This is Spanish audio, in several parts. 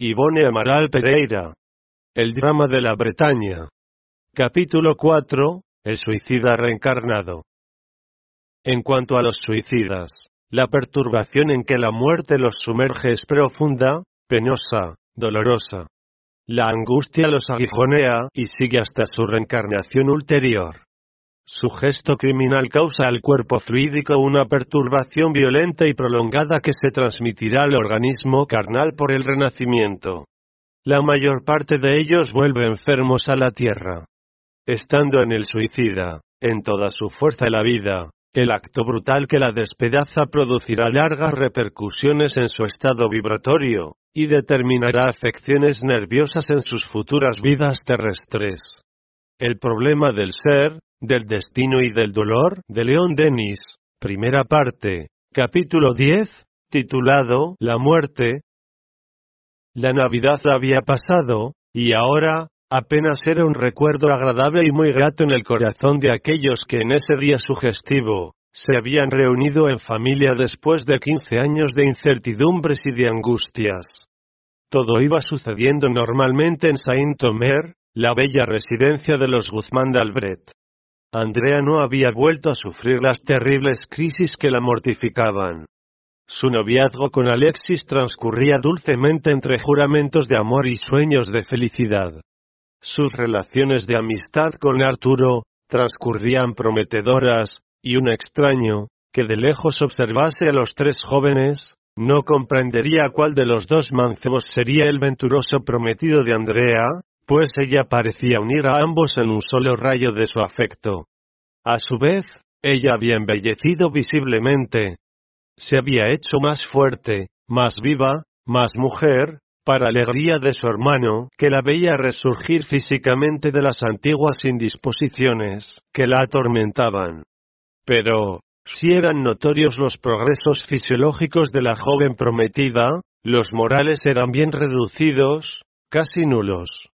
Ivone Amaral Pereira. El drama de la Bretaña. Capítulo 4. El suicida reencarnado. En cuanto a los suicidas, la perturbación en que la muerte los sumerge es profunda, penosa, dolorosa. La angustia los aguijonea y sigue hasta su reencarnación ulterior. Su gesto criminal causa al cuerpo fluídico una perturbación violenta y prolongada que se transmitirá al organismo carnal por el renacimiento. La mayor parte de ellos vuelve enfermos a la tierra. Estando en el suicida, en toda su fuerza la vida, el acto brutal que la despedaza producirá largas repercusiones en su estado vibratorio, y determinará afecciones nerviosas en sus futuras vidas terrestres. El problema del ser, del destino y del dolor, de León Denis, primera parte, capítulo 10, titulado La muerte. La Navidad había pasado, y ahora, apenas era un recuerdo agradable y muy grato en el corazón de aquellos que en ese día sugestivo, se habían reunido en familia después de 15 años de incertidumbres y de angustias. Todo iba sucediendo normalmente en Saint-Omer, la bella residencia de los Guzmán de. Andrea no había vuelto a sufrir las terribles crisis que la mortificaban. Su noviazgo con Alexis transcurría dulcemente entre juramentos de amor y sueños de felicidad. Sus relaciones de amistad con Arturo, transcurrían prometedoras, y un extraño, que de lejos observase a los tres jóvenes, no comprendería cuál de los dos mancebos sería el venturoso prometido de Andrea, pues ella parecía unir a ambos en un solo rayo de su afecto. A su vez, ella había embellecido visiblemente. Se había hecho más fuerte, más viva, más mujer, para alegría de su hermano, que la veía resurgir físicamente de las antiguas indisposiciones, que la atormentaban. Pero, si eran notorios los progresos fisiológicos de la joven prometida, los morales eran bien reducidos, casi nulos.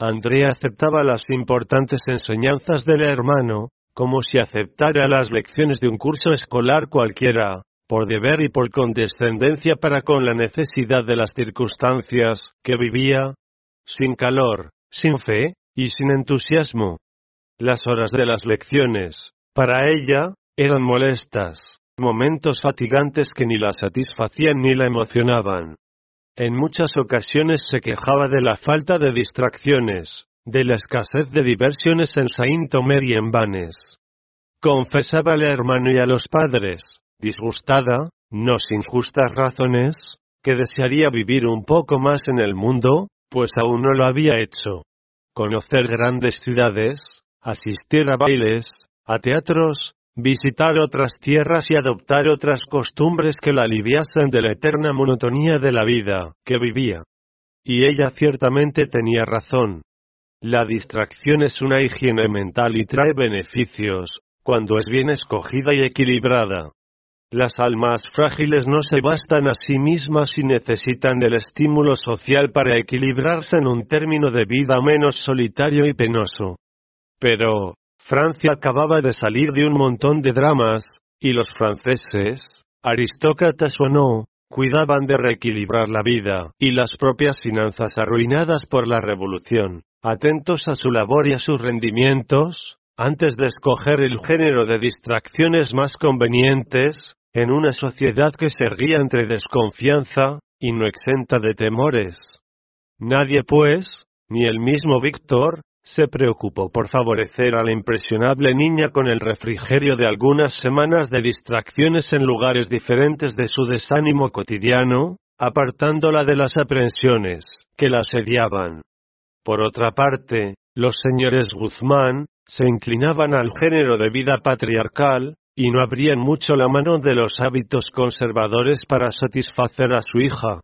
Andrea aceptaba las importantes enseñanzas del hermano, como si aceptara las lecciones de un curso escolar cualquiera, por deber y por condescendencia para con la necesidad de las circunstancias, que vivía, sin calor, sin fe, y sin entusiasmo. Las horas de las lecciones, para ella, eran molestas, momentos fatigantes que ni la satisfacían ni la emocionaban. En muchas ocasiones se quejaba de la falta de distracciones, de la escasez de diversiones en Saint-Omer y en Vannes. Confesaba al hermano y a los padres, disgustada, no sin justas razones, que desearía vivir un poco más en el mundo, pues aún no lo había hecho. Conocer grandes ciudades, asistir a bailes, a teatros, visitar otras tierras y adoptar otras costumbres que la aliviasen de la eterna monotonía de la vida que vivía. Y ella ciertamente tenía razón. La distracción es una higiene mental y trae beneficios, cuando es bien escogida y equilibrada. Las almas frágiles no se bastan a sí mismas y necesitan del estímulo social para equilibrarse en un término de vida menos solitario y penoso. Pero, Francia acababa de salir de un montón de dramas, y los franceses, aristócratas o no, cuidaban de reequilibrar la vida y las propias finanzas arruinadas por la revolución, atentos a su labor y a sus rendimientos, antes de escoger el género de distracciones más convenientes, en una sociedad que se erguía entre desconfianza, y no exenta de temores. Nadie pues, ni el mismo Víctor, se preocupó por favorecer a la impresionable niña con el refrigerio de algunas semanas de distracciones en lugares diferentes de su desánimo cotidiano, apartándola de las aprensiones que la asediaban. Por otra parte, los señores Guzmán, se inclinaban al género de vida patriarcal, y no abrían mucho la mano de los hábitos conservadores para satisfacer a su hija.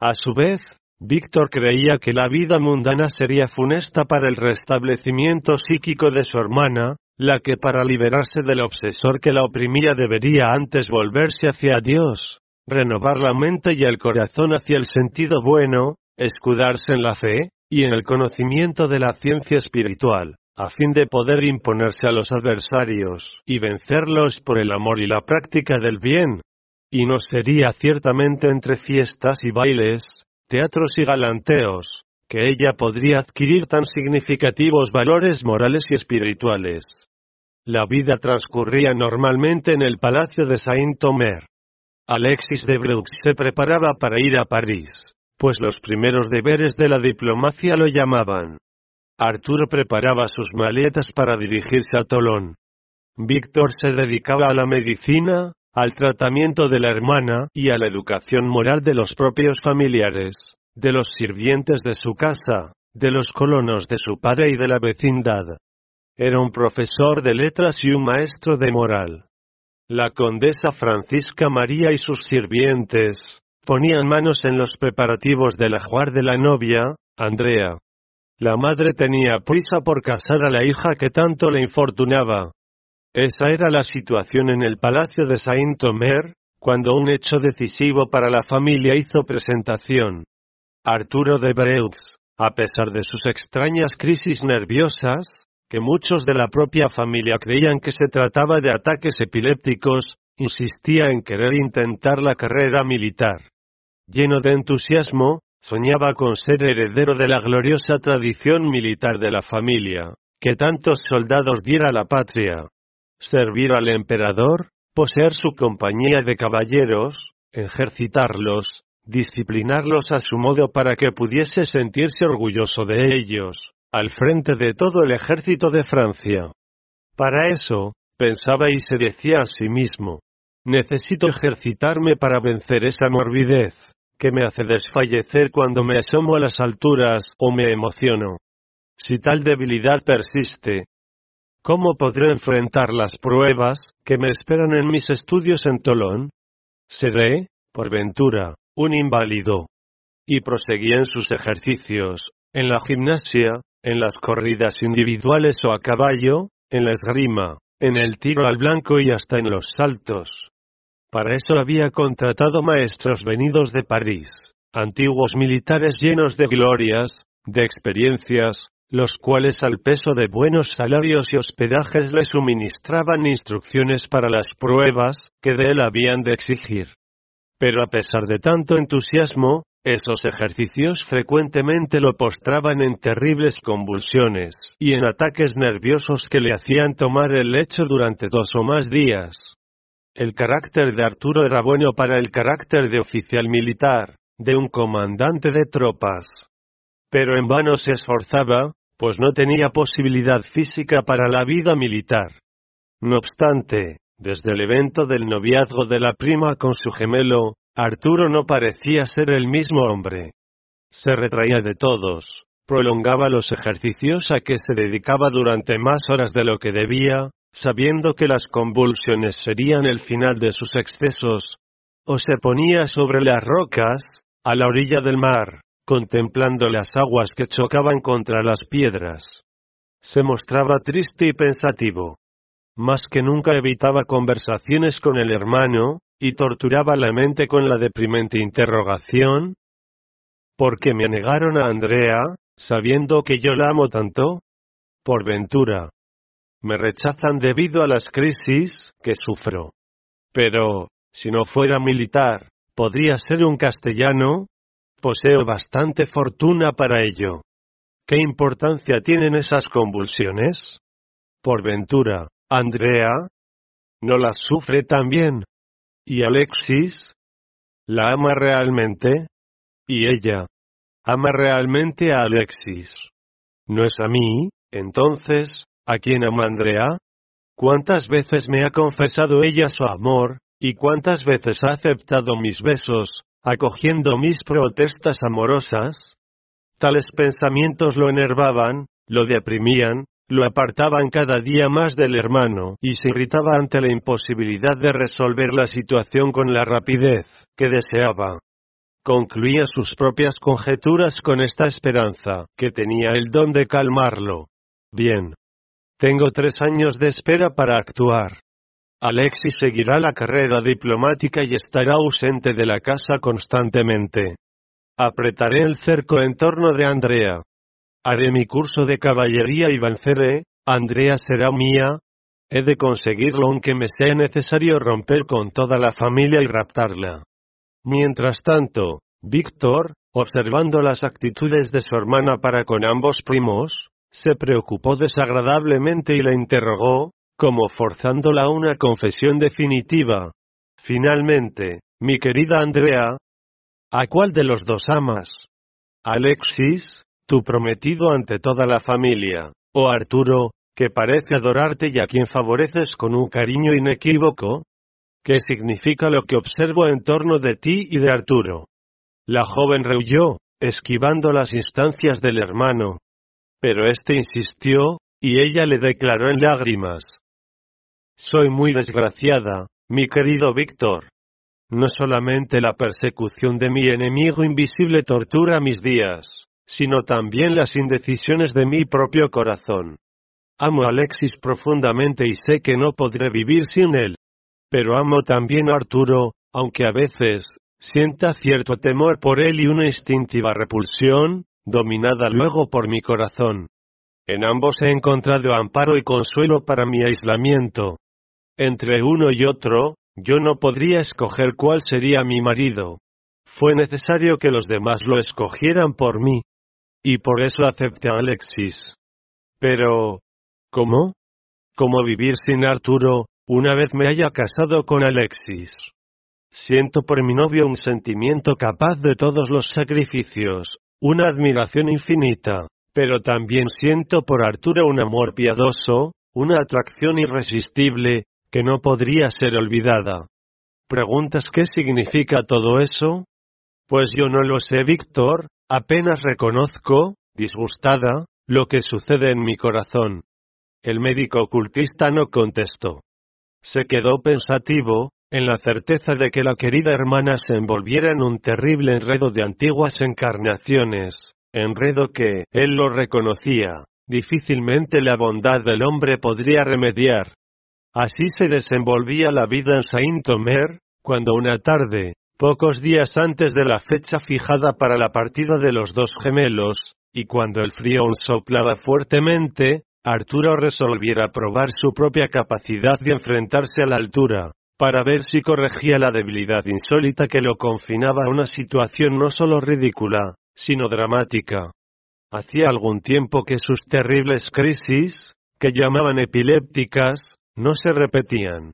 A su vez, Víctor creía que la vida mundana sería funesta para el restablecimiento psíquico de su hermana, la que para liberarse del obsesor que la oprimía debería antes volverse hacia Dios, renovar la mente y el corazón hacia el sentido bueno, escudarse en la fe, y en el conocimiento de la ciencia espiritual, a fin de poder imponerse a los adversarios y vencerlos por el amor y la práctica del bien. Y no sería ciertamente entre fiestas y bailes, teatros y galanteos, que ella podría adquirir tan significativos valores morales y espirituales. La vida transcurría normalmente en el palacio de Saint-Omer. Alexis de Brux se preparaba para ir a París, pues los primeros deberes de la diplomacia lo llamaban. Arturo preparaba sus maletas para dirigirse a Tolón. Víctor se dedicaba a la medicina, al tratamiento de la hermana y a la educación moral de los propios familiares, de los sirvientes de su casa, de los colonos de su padre y de la vecindad. Era un profesor de letras y un maestro de moral. La condesa Francisca María y sus sirvientes ponían manos en los preparativos del ajuar de la novia, Andrea. La madre tenía prisa por casar a la hija que tanto le infortunaba. Esa era la situación en el palacio de Saint-Omer, cuando un hecho decisivo para la familia hizo presentación. Arturo de Breux, a pesar de sus extrañas crisis nerviosas, que muchos de la propia familia creían que se trataba de ataques epilépticos, insistía en querer intentar la carrera militar. Lleno de entusiasmo, soñaba con ser heredero de la gloriosa tradición militar de la familia, que tantos soldados diera a la patria. Servir al emperador, poseer su compañía de caballeros, ejercitarlos, disciplinarlos a su modo para que pudiese sentirse orgulloso de ellos, al frente de todo el ejército de Francia. Para eso, pensaba y se decía a sí mismo, necesito ejercitarme para vencer esa morbidez, que me hace desfallecer cuando me asomo a las alturas o me emociono. Si tal debilidad persiste, ¿cómo podré enfrentar las pruebas que me esperan en mis estudios en Tolón? Seré, por ventura, un inválido. Y proseguía en sus ejercicios, en la gimnasia, en las corridas individuales o a caballo, en la esgrima, en el tiro al blanco y hasta en los saltos. Para eso había contratado maestros venidos de París, antiguos militares llenos de glorias, de experiencias, los cuales al peso de buenos salarios y hospedajes le suministraban instrucciones para las pruebas que de él habían de exigir. Pero a pesar de tanto entusiasmo, esos ejercicios frecuentemente lo postraban en terribles convulsiones y en ataques nerviosos que le hacían tomar el lecho durante dos o más días. El carácter de Arturo era bueno para el carácter de oficial militar, de un comandante de tropas. Pero en vano se esforzaba, pues no tenía posibilidad física para la vida militar. No obstante, desde el evento del noviazgo de la prima con su gemelo, Arturo no parecía ser el mismo hombre. Se retraía de todos, prolongaba los ejercicios a que se dedicaba durante más horas de lo que debía, sabiendo que las convulsiones serían el final de sus excesos, o se ponía sobre las rocas, a la orilla del mar, contemplando las aguas que chocaban contra las piedras. Se mostraba triste y pensativo. Más que nunca evitaba conversaciones con el hermano, y torturaba la mente con la deprimente interrogación. ¿Por qué me negaron a Andrea, sabiendo que yo la amo tanto? Por ventura. Me rechazan debido a las crisis que sufro. Pero, si no fuera militar, ¿podría ser un castellano? Poseo bastante fortuna para ello. ¿Qué importancia tienen esas convulsiones? Por ventura, Andrea, ¿no las sufre también? ¿Y Alexis? ¿La ama realmente? ¿Y ella? ¿Ama realmente a Alexis? ¿No es a mí, entonces, a quien ama Andrea? ¿Cuántas veces me ha confesado ella su amor, y cuántas veces ha aceptado mis besos, acogiendo mis protestas amorosas? Tales pensamientos lo enervaban, lo deprimían, lo apartaban cada día más del hermano y se irritaba ante la imposibilidad de resolver la situación con la rapidez que deseaba. Concluía sus propias conjeturas con esta esperanza, que tenía el don de calmarlo. Bien. Tengo tres años de espera para actuar. Alexis seguirá la carrera diplomática y estará ausente de la casa constantemente. Apretaré el cerco en torno de Andrea, Haré mi curso de caballería y venceré, Andrea será mía. He de conseguirlo aunque me sea necesario romper con toda la familia y raptarla. Mientras tanto, Víctor, observando las actitudes de su hermana para con ambos primos, se preocupó desagradablemente y la interrogó, como forzándola a una confesión definitiva. Finalmente, mi querida Andrea, ¿a cuál de los dos amas? Alexis, tu prometido ante toda la familia, o Arturo, que parece adorarte y a quien favoreces con un cariño inequívoco? ¿Qué significa lo que observo en torno de ti y de Arturo? La joven rehuyó, esquivando las instancias del hermano. Pero éste insistió, y ella le declaró en lágrimas. Soy muy desgraciada, mi querido Víctor. No solamente la persecución de mi enemigo invisible tortura mis días, sino también las indecisiones de mi propio corazón. Amo a Alexis profundamente y sé que no podré vivir sin él. Pero amo también a Arturo, aunque a veces, sienta cierto temor por él y una instintiva repulsión, dominada luego por mi corazón. En ambos he encontrado amparo y consuelo para mi aislamiento. Entre uno y otro, yo no podría escoger cuál sería mi marido. Fue necesario que los demás lo escogieran por mí. Y por eso acepté a Alexis. Pero... ¿Cómo? ¿Cómo vivir sin Arturo, una vez me haya casado con Alexis? Siento por mi novio un sentimiento capaz de todos los sacrificios, una admiración infinita, pero también siento por Arturo un amor piadoso, una atracción irresistible, que no podría ser olvidada. ¿Preguntas qué significa todo eso? Pues yo no lo sé, Víctor, apenas reconozco, disgustada, lo que sucede en mi corazón. El médico ocultista no contestó. Se quedó pensativo, en la certeza de que la querida hermana se envolviera en un terrible enredo de antiguas encarnaciones, enredo que, él lo reconocía, difícilmente la bondad del hombre podría remediar, Así se desenvolvía la vida en Saint-Omer, cuando una tarde, pocos días antes de la fecha fijada para la partida de los dos gemelos, y cuando el frío soplaba fuertemente, Arturo resolviera probar su propia capacidad de enfrentarse a la altura, para ver si corregía la debilidad insólita que lo confinaba a una situación no solo ridícula, sino dramática. Hacía algún tiempo que sus terribles crisis, que llamaban epilépticas, no se repetían.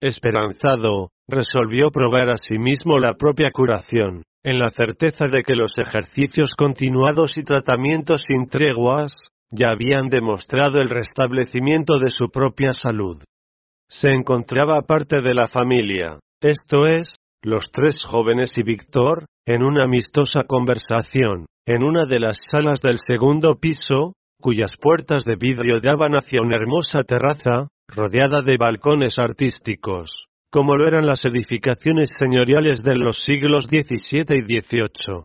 Esperanzado, resolvió probar a sí mismo la propia curación, en la certeza de que los ejercicios continuados y tratamientos sin treguas, ya habían demostrado el restablecimiento de su propia salud. Se encontraba parte de la familia, esto es, los tres jóvenes y Víctor, en una amistosa conversación, en una de las salas del segundo piso, cuyas puertas de vidrio daban hacia una hermosa terraza, rodeada de balcones artísticos, como lo eran las edificaciones señoriales de los siglos XVII y XVIII.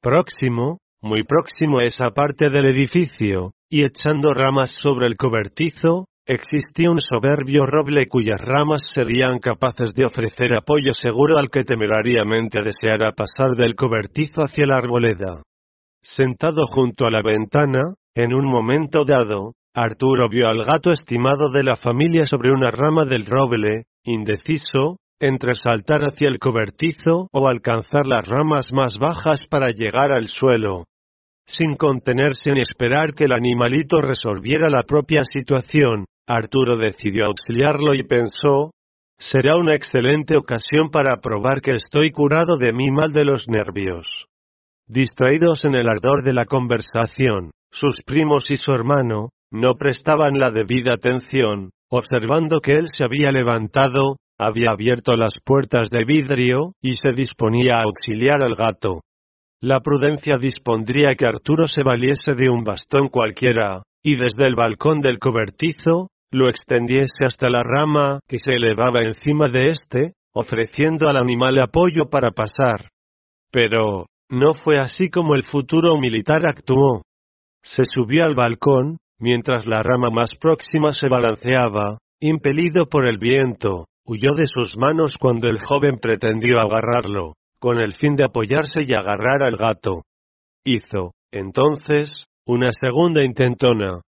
Próximo, muy próximo a esa parte del edificio, y echando ramas sobre el cobertizo, existía un soberbio roble cuyas ramas serían capaces de ofrecer apoyo seguro al que temerariamente deseara pasar del cobertizo hacia la arboleda. Sentado junto a la ventana, en un momento dado, Arturo vio al gato estimado de la familia sobre una rama del roble, indeciso, entre saltar hacia el cobertizo o alcanzar las ramas más bajas para llegar al suelo. Sin contenerse ni esperar que el animalito resolviera la propia situación, Arturo decidió auxiliarlo y pensó, será una excelente ocasión para probar que estoy curado de mi mal de los nervios. Distraídos en el ardor de la conversación, sus primos y su hermano, no prestaban la debida atención, observando que él se había levantado, había abierto las puertas de vidrio, y se disponía a auxiliar al gato. La prudencia dispondría que Arturo se valiese de un bastón cualquiera, y desde el balcón del cobertizo, lo extendiese hasta la rama que se elevaba encima de éste, ofreciendo al animal apoyo para pasar. Pero, no fue así como el futuro militar actuó. Se subió al balcón, mientras la rama más próxima se balanceaba, impelido por el viento, huyó de sus manos cuando el joven pretendió agarrarlo, con el fin de apoyarse y agarrar al gato. Hizo, entonces, una segunda intentona.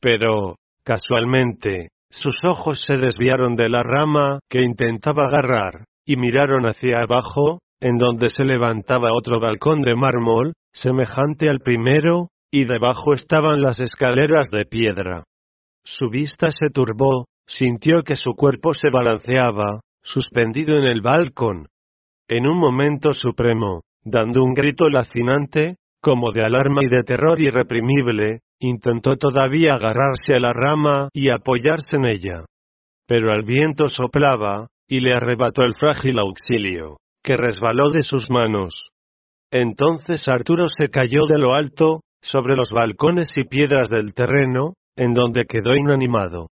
Pero, casualmente, sus ojos se desviaron de la rama que intentaba agarrar, y miraron hacia abajo, en donde se levantaba otro balcón de mármol, semejante al primero, y debajo estaban las escaleras de piedra. Su vista se turbó, sintió que su cuerpo se balanceaba, suspendido en el balcón. En un momento supremo, dando un grito lacinante, como de alarma y de terror irreprimible, intentó todavía agarrarse a la rama y apoyarse en ella. Pero el viento soplaba, y le arrebató el frágil auxilio, que resbaló de sus manos. Entonces Arturo se cayó de lo alto, sobre los balcones y piedras del terreno, en donde quedó inanimado.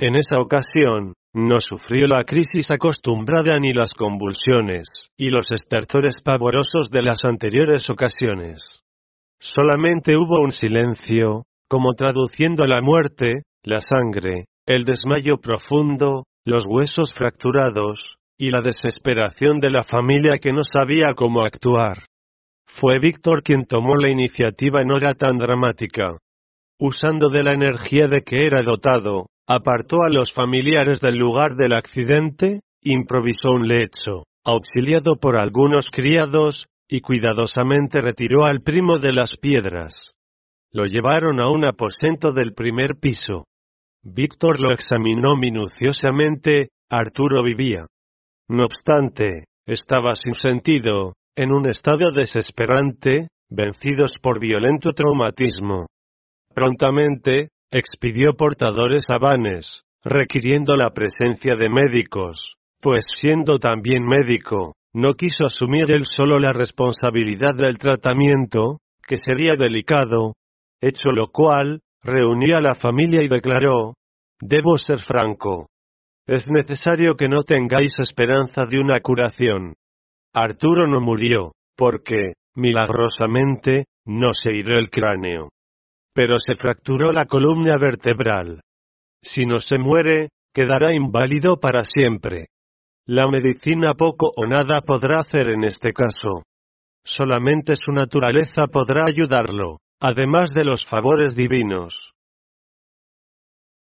En esa ocasión, no sufrió la crisis acostumbrada ni las convulsiones, y los estertores pavorosos de las anteriores ocasiones. Solamente hubo un silencio, como traduciendo la muerte, la sangre, el desmayo profundo, los huesos fracturados, y la desesperación de la familia que no sabía cómo actuar. Fue Víctor quien tomó la iniciativa en hora tan dramática. Usando de la energía de que era dotado, apartó a los familiares del lugar del accidente, improvisó un lecho, auxiliado por algunos criados, y cuidadosamente retiró al primo de las piedras. Lo llevaron a un aposento del primer piso. Víctor lo examinó minuciosamente, Arturo vivía. No obstante, estaba sin sentido, en un estado desesperante, vencidos por violento traumatismo. Prontamente, expidió portadores a requiriendo la presencia de médicos, pues siendo también médico, no quiso asumir él solo la responsabilidad del tratamiento, que sería delicado, hecho lo cual, reunió a la familia y declaró, Debo ser franco. Es necesario que no tengáis esperanza de una curación. Arturo no murió, porque, milagrosamente, no se hirió el cráneo. Pero se fracturó la columna vertebral. Si no se muere, quedará inválido para siempre. La medicina poco o nada podrá hacer en este caso. Solamente su naturaleza podrá ayudarlo, además de los favores divinos.